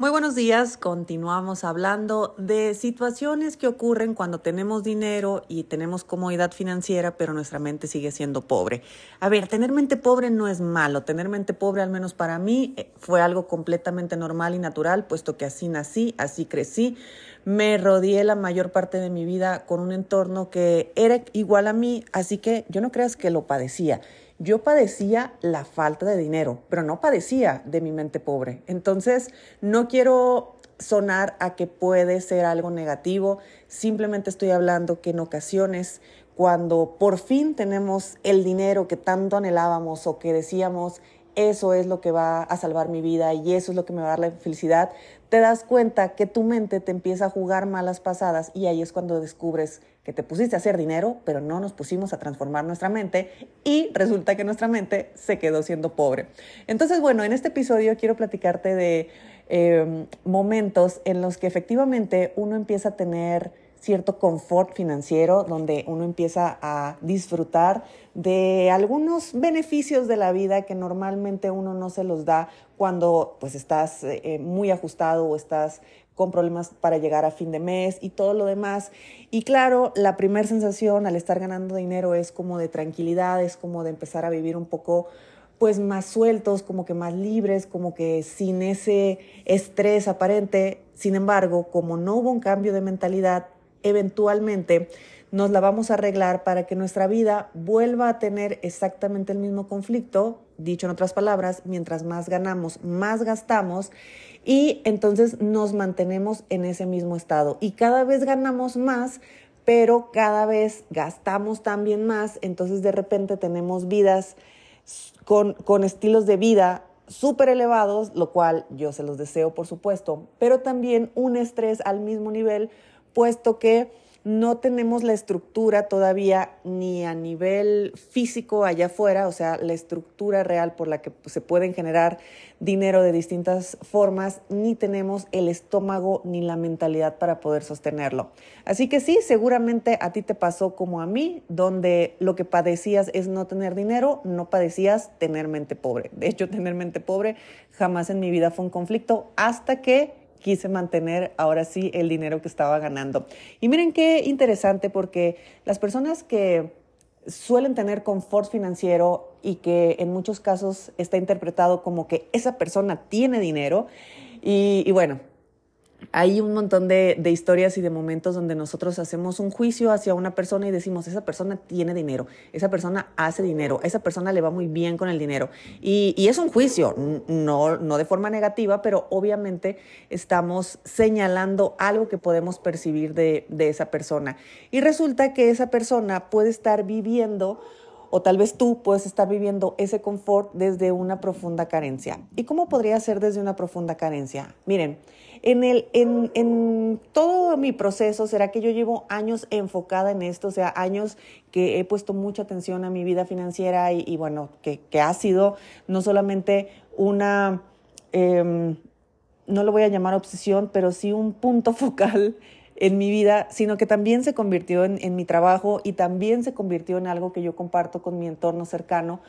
Muy buenos días, continuamos hablando de situaciones que ocurren cuando tenemos dinero y tenemos comodidad financiera, pero nuestra mente sigue siendo pobre. A ver, tener mente pobre no es malo, tener mente pobre al menos para mí eh, fue algo completamente normal y natural, puesto que así nací, así crecí, me rodeé la mayor parte de mi vida con un entorno que era igual a mí, así que yo no creas que lo padecía. Yo padecía la falta de dinero, pero no padecía de mi mente pobre. Entonces, no quiero sonar a que puede ser algo negativo, simplemente estoy hablando que en ocasiones cuando por fin tenemos el dinero que tanto anhelábamos o que decíamos, eso es lo que va a salvar mi vida y eso es lo que me va a dar la felicidad, te das cuenta que tu mente te empieza a jugar malas pasadas y ahí es cuando descubres que te pusiste a hacer dinero, pero no nos pusimos a transformar nuestra mente y resulta que nuestra mente se quedó siendo pobre. Entonces, bueno, en este episodio quiero platicarte de em, momentos en los que efectivamente uno empieza a tener cierto confort financiero, donde uno empieza a disfrutar de algunos beneficios de la vida que normalmente uno no se los da cuando pues estás eh, muy ajustado o estás con problemas para llegar a fin de mes y todo lo demás. Y claro, la primera sensación al estar ganando dinero es como de tranquilidad, es como de empezar a vivir un poco pues más sueltos, como que más libres, como que sin ese estrés aparente. Sin embargo, como no hubo un cambio de mentalidad, eventualmente nos la vamos a arreglar para que nuestra vida vuelva a tener exactamente el mismo conflicto, dicho en otras palabras, mientras más ganamos, más gastamos y entonces nos mantenemos en ese mismo estado. Y cada vez ganamos más, pero cada vez gastamos también más, entonces de repente tenemos vidas con, con estilos de vida súper elevados, lo cual yo se los deseo por supuesto, pero también un estrés al mismo nivel puesto que no tenemos la estructura todavía ni a nivel físico allá afuera, o sea, la estructura real por la que se pueden generar dinero de distintas formas, ni tenemos el estómago ni la mentalidad para poder sostenerlo. Así que sí, seguramente a ti te pasó como a mí, donde lo que padecías es no tener dinero, no padecías tener mente pobre. De hecho, tener mente pobre jamás en mi vida fue un conflicto hasta que quise mantener ahora sí el dinero que estaba ganando. Y miren qué interesante porque las personas que suelen tener confort financiero y que en muchos casos está interpretado como que esa persona tiene dinero y, y bueno, hay un montón de, historias y de momentos donde nosotros hacemos un juicio hacia una persona y decimos, esa persona tiene dinero, esa persona hace dinero, esa persona le va muy bien con el dinero. Y, es un juicio, no, no de forma negativa, pero obviamente estamos señalando algo que podemos percibir de, de esa persona. Y resulta que esa persona puede estar viviendo o tal vez tú puedes estar viviendo ese confort desde una profunda carencia. ¿Y cómo podría ser desde una profunda carencia? Miren, en, el, en, en todo mi proceso, será que yo llevo años enfocada en esto, o sea, años que he puesto mucha atención a mi vida financiera y, bueno, que, que, ha sido no solamente una, em, no lo voy a llamar obsesión, pero sí un punto focal en mi vida, sino que también se convirtió en, en mi trabajo y también se convirtió en algo que yo comparto con mi entorno cercano,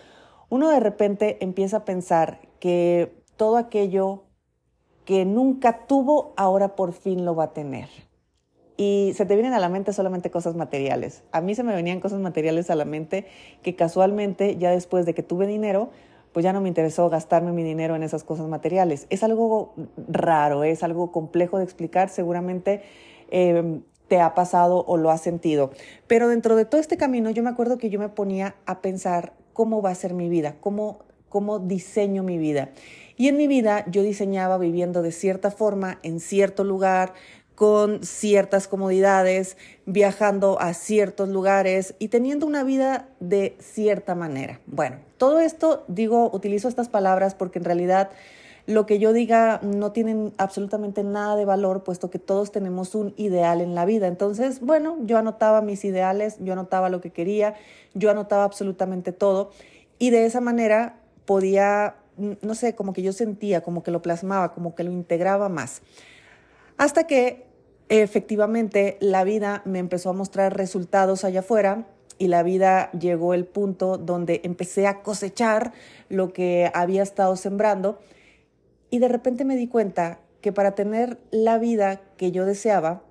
uno de repente empieza a pensar que todo aquello que nunca tuvo, ahora por fin lo va a tener. Y se te vienen a la mente solamente cosas materiales. A mí se me venían cosas materiales a la mente que casualmente ya después de que tuve dinero, pues ya no me interesó gastarme mi dinero en esas cosas materiales. Es algo raro, es algo complejo de explicar, seguramente em, te ha pasado o lo has sentido. Pero dentro de todo este camino yo me acuerdo que yo me ponía a pensar cómo va a ser mi vida, cómo, cómo diseño mi vida. Y en mi vida yo diseñaba viviendo de cierta forma, en cierto lugar, con ciertas comodidades, viajando a ciertos lugares y teniendo una vida de cierta manera. Bueno, todo esto digo, utilizo estas palabras porque en realidad lo que yo diga no tiene absolutamente nada de valor, puesto que todos tenemos un ideal en la vida. Entonces, bueno, yo anotaba mis ideales, yo anotaba lo que quería, yo anotaba absolutamente todo y de esa manera podía no sé, como que yo sentía, como que lo plasmaba, como que lo integraba más. Hasta que efectivamente la vida me empezó a mostrar resultados allá afuera y la vida llegó el punto donde empecé a cosechar lo que había estado sembrando y de repente me di cuenta que para tener la vida que yo deseaba,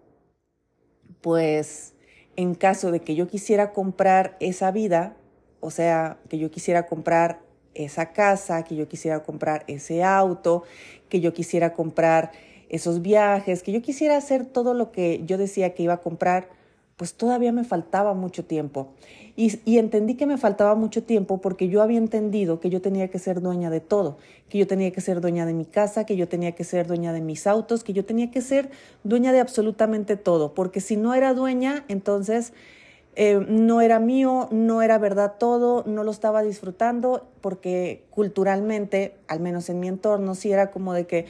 pues en caso de que yo quisiera comprar esa vida, o sea, que yo quisiera comprar esa casa, que yo quisiera comprar ese auto, que yo quisiera comprar esos viajes, que yo quisiera hacer todo lo que yo decía que iba a comprar, pues todavía me faltaba mucho tiempo. Y, entendí que me faltaba mucho tiempo porque yo había entendido que yo tenía que ser dueña de todo, que yo tenía que ser dueña de mi casa, que yo tenía que ser dueña de mis autos, que yo tenía que ser dueña de absolutamente todo, porque si no era dueña, entonces eh, no era mío, no era verdad todo, no lo estaba disfrutando, porque culturalmente, al menos en mi entorno, sí era como de que,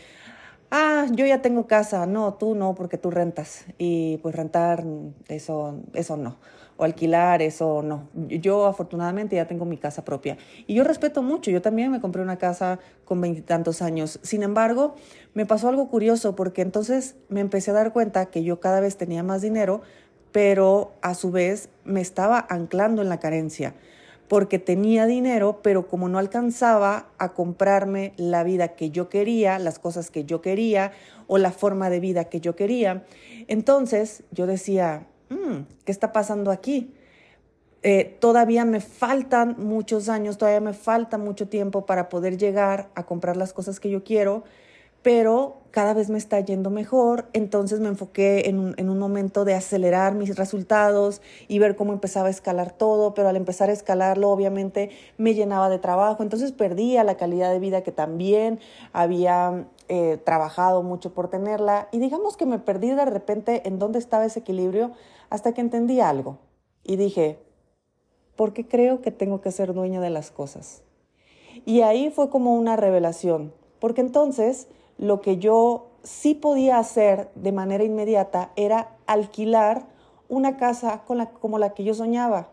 ah, yo ya tengo casa, no, tú no, porque tú rentas. Y pues rentar, eso, eso no. O alquilar, eso no. Yo afortunadamente ya tengo mi casa propia. Y yo respeto mucho, yo también me compré una casa con veintitantos años. Sin embargo, me pasó algo curioso porque entonces me empecé a dar cuenta que yo cada vez tenía más dinero, pero a su vez me estaba anclando en la carencia porque tenía dinero, pero como no alcanzaba a comprarme la vida que yo quería, las cosas que yo quería o la forma de vida que yo quería, entonces yo decía, mm, ¿qué está pasando aquí? Eh, todavía me faltan muchos años, todavía me falta mucho tiempo para poder llegar a comprar las cosas que yo quiero, pero cada vez me está yendo mejor, entonces me enfoqué en un, momento de acelerar mis resultados y ver cómo empezaba a escalar todo, pero al empezar a escalarlo obviamente me llenaba de trabajo, entonces perdía la calidad de vida que también había eh, trabajado mucho por tenerla y digamos que me perdí de repente en dónde estaba ese equilibrio hasta que entendí algo y dije, ¿por qué creo que tengo que ser dueña de las cosas? Y ahí fue como una revelación, porque entonces lo que yo sí podía hacer de manera inmediata era alquilar una casa como la que yo soñaba.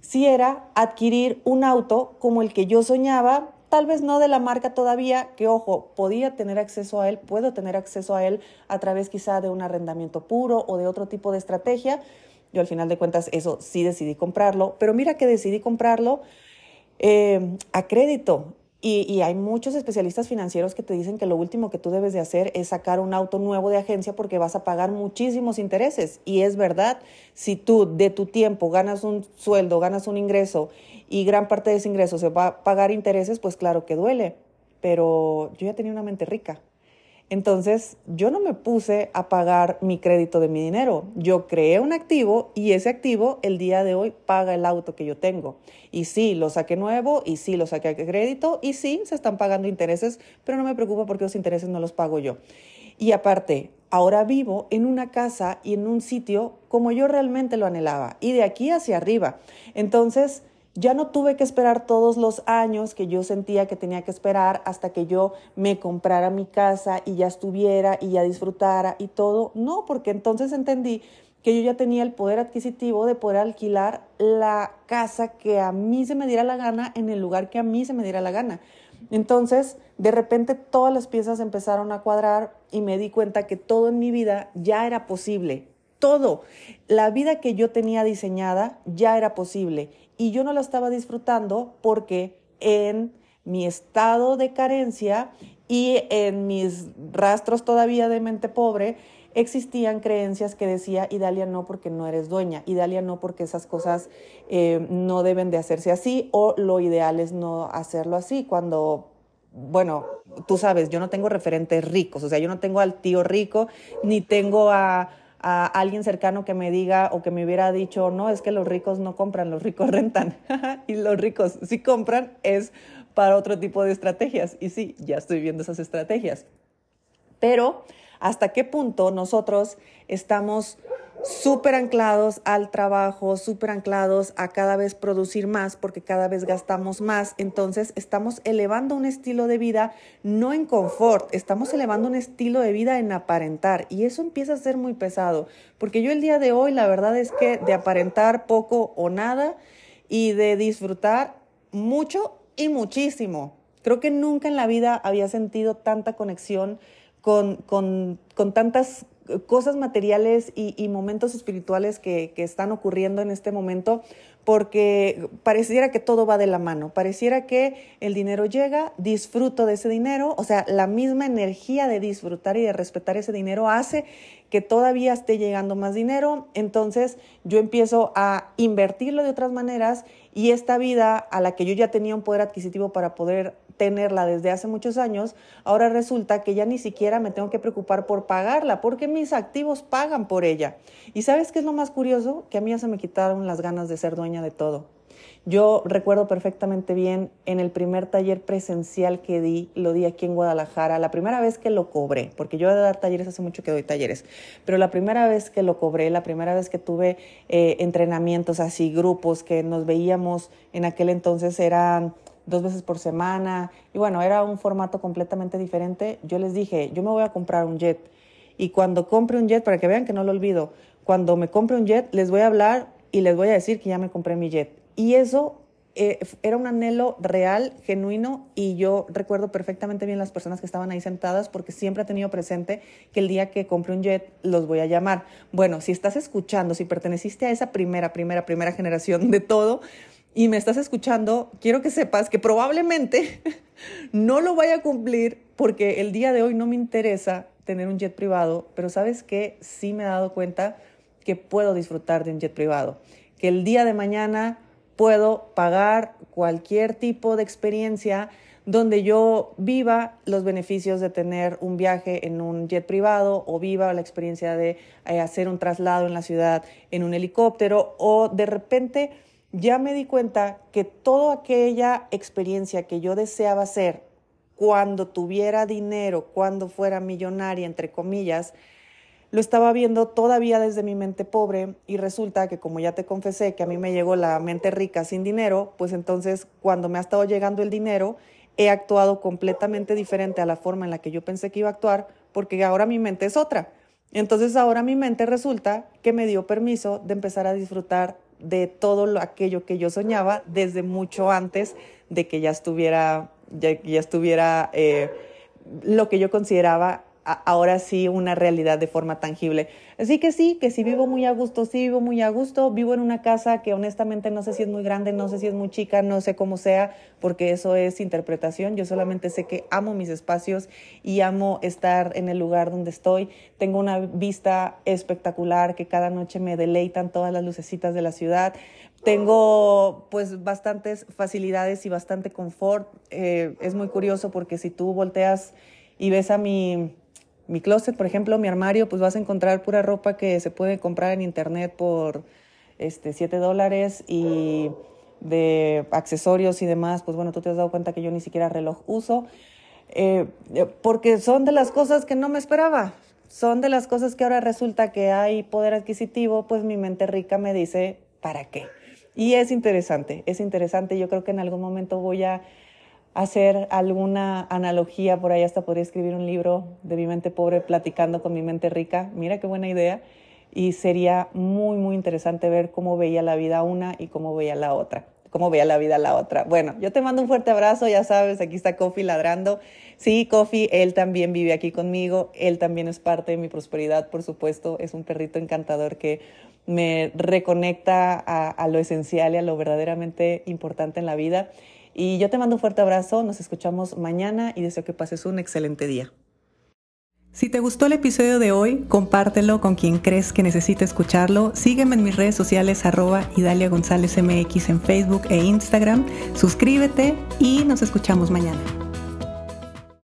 Sí era adquirir un auto como el que yo soñaba, tal vez no de la marca todavía, que ojo, podía tener acceso a él, puedo tener acceso a él a través quizá de un arrendamiento puro o de otro tipo de estrategia. Yo al final de cuentas eso sí decidí comprarlo, pero mira que decidí comprarlo eh, a crédito. Y, hay muchos especialistas financieros que te dicen que lo último que tú debes de hacer es sacar un auto nuevo de agencia porque vas a pagar muchísimos intereses. Y es verdad, si tú de tu tiempo ganas un sueldo, ganas un ingreso y gran parte de ese ingreso se va a pagar intereses, pues claro que duele. Pero yo ya tenía una mente rica. Entonces, yo no me puse a pagar mi crédito de mi dinero. Yo creé un activo y ese activo el día de hoy paga el auto que yo tengo. Y sí, lo saqué nuevo y sí, lo saqué a crédito y sí, se están pagando intereses, pero no me preocupa porque los intereses no los pago yo. Y aparte, ahora vivo en una casa y en un sitio como yo realmente lo anhelaba y de aquí hacia arriba. Entonces, ya no tuve que esperar todos los años que yo sentía que tenía que esperar hasta que yo me comprara mi casa y ya estuviera y ya disfrutara y todo. No, porque entonces entendí que yo ya tenía el poder adquisitivo de poder alquilar la casa que a mí se me diera la gana en el lugar que a mí se me diera la gana. Entonces, de repente todas las piezas empezaron a cuadrar y me di cuenta que todo en mi vida ya era posible. Todo. La vida que yo tenía diseñada ya era posible y yo no la estaba disfrutando porque en mi estado de carencia y en mis rastros todavía de mente pobre existían creencias que decía, Idalia no porque no eres dueña, Idalia no porque esas cosas eh, no deben de hacerse así o lo ideal es no hacerlo así cuando bueno, tú sabes, yo no tengo referentes ricos, o sea, yo no tengo al tío rico, ni tengo a, a alguien cercano que me diga o que me hubiera dicho, no, es que los ricos no compran, los ricos rentan. y los ricos sí compran es para otro tipo de estrategias. Y sí, ya estoy viendo esas estrategias. Pero, ¿hasta qué punto nosotros estamos súper anclados al trabajo, súper anclados a cada vez producir más porque cada vez gastamos más. Entonces estamos elevando un estilo de vida no en confort, estamos elevando un estilo de vida en aparentar y eso empieza a ser muy pesado porque yo el día de hoy la verdad es que de aparentar poco o nada y de disfrutar mucho y muchísimo. Creo que nunca en la vida había sentido tanta conexión con, con, con tantas cosas materiales y, momentos espirituales que, que, están ocurriendo en este momento, porque pareciera que todo va de la mano, pareciera que el dinero llega, disfruto de ese dinero, o sea, la misma energía de disfrutar y de respetar ese dinero hace que todavía esté llegando más dinero, entonces yo empiezo a invertirlo de otras maneras y esta vida a la que yo ya tenía un poder adquisitivo para poder tenerla desde hace muchos años, ahora resulta que ya ni siquiera me tengo que preocupar por pagarla, porque mis activos pagan por ella. ¿Y sabes qué es lo más curioso? Que a mí ya se me quitaron las ganas de ser dueña de todo. Yo recuerdo perfectamente bien en el primer taller presencial que di, lo di aquí en Guadalajara, la primera vez que lo cobré, porque yo he de dar talleres hace mucho que doy talleres, pero la primera vez que lo cobré, la primera vez que tuve eh, entrenamientos así, grupos que nos veíamos en aquel entonces eran dos veces por semana. Y bueno, era un formato completamente diferente. Yo les dije, yo me voy a comprar un jet. Y cuando compre un jet, para que vean que no lo olvido, cuando me compre un jet, les voy a hablar y les voy a decir que ya me compré mi jet. Y eso eh, era un anhelo real, genuino, y yo recuerdo perfectamente bien las personas que estaban ahí sentadas porque siempre he tenido presente que el día que compre un jet los voy a llamar. Bueno, si estás escuchando, si perteneciste a esa primera, primera, primera generación de todo, y me estás escuchando, quiero que sepas que probablemente no lo vaya a cumplir porque el día de hoy no me interesa tener un jet privado, pero sabes que sí me he dado cuenta que puedo disfrutar de un jet privado, que el día de mañana puedo pagar cualquier tipo de experiencia donde yo viva los beneficios de tener un viaje en un jet privado o viva la experiencia de eh, hacer un traslado en la ciudad en un helicóptero o de repente ya me di cuenta que toda aquella experiencia que yo deseaba hacer cuando tuviera dinero, cuando fuera millonaria, entre comillas, lo estaba viendo todavía desde mi mente pobre y resulta que como ya te confesé que a mí me llegó la mente rica sin dinero, pues entonces cuando me ha estado llegando el dinero, he actuado completamente diferente a la forma en la que yo pensé que iba a actuar porque ahora mi mente es otra. Entonces ahora mi mente resulta que me dio permiso de empezar a disfrutar de todo lo, aquello que yo soñaba desde mucho antes de que ya estuviera, ya, ya estuviera eh, lo que yo consideraba ahora sí una realidad de forma tangible. Así que sí, que si vivo muy a gusto, sí vivo muy a gusto, vivo en una casa que honestamente no sé si es muy grande, no sé si es muy chica, no sé cómo sea, porque eso es interpretación. Yo solamente sé que amo mis espacios y amo estar en el lugar donde estoy. Tengo una vista espectacular que cada noche me deleitan todas las lucecitas de la ciudad. Tengo pues bastantes facilidades y bastante confort. Eh, es muy curioso porque si tú volteas y ves a mi mi closet, por ejemplo, mi armario, pues vas a encontrar pura ropa que se puede comprar en internet por este, 7 dólares y de accesorios y demás, pues bueno, tú te has dado cuenta que yo ni siquiera reloj uso, eh, porque son de las cosas que no me esperaba, son de las cosas que ahora resulta que hay poder adquisitivo, pues mi mente rica me dice, ¿para qué? Y es interesante, es interesante, yo creo que en algún momento voy a hacer alguna analogía, por ahí hasta podría escribir un libro de mi mente pobre platicando con mi mente rica. Mira qué buena idea. Y sería muy, muy interesante ver cómo veía la vida una y cómo veía la otra. Cómo veía la vida la otra. Bueno, yo te mando un fuerte abrazo, ya sabes, aquí está Kofi ladrando. Sí, Kofi, él también vive aquí conmigo, él también es parte de mi prosperidad, por supuesto, es un perrito encantador que me reconecta a, a lo esencial y a lo verdaderamente importante en la vida. Y yo te mando un fuerte abrazo, nos escuchamos mañana y deseo que pases un excelente día. Si te gustó el episodio de hoy, compártelo con quien crees que necesite escucharlo. Sígueme en mis redes sociales arroba Idalia González MX en Facebook e Instagram. Suscríbete y nos escuchamos mañana.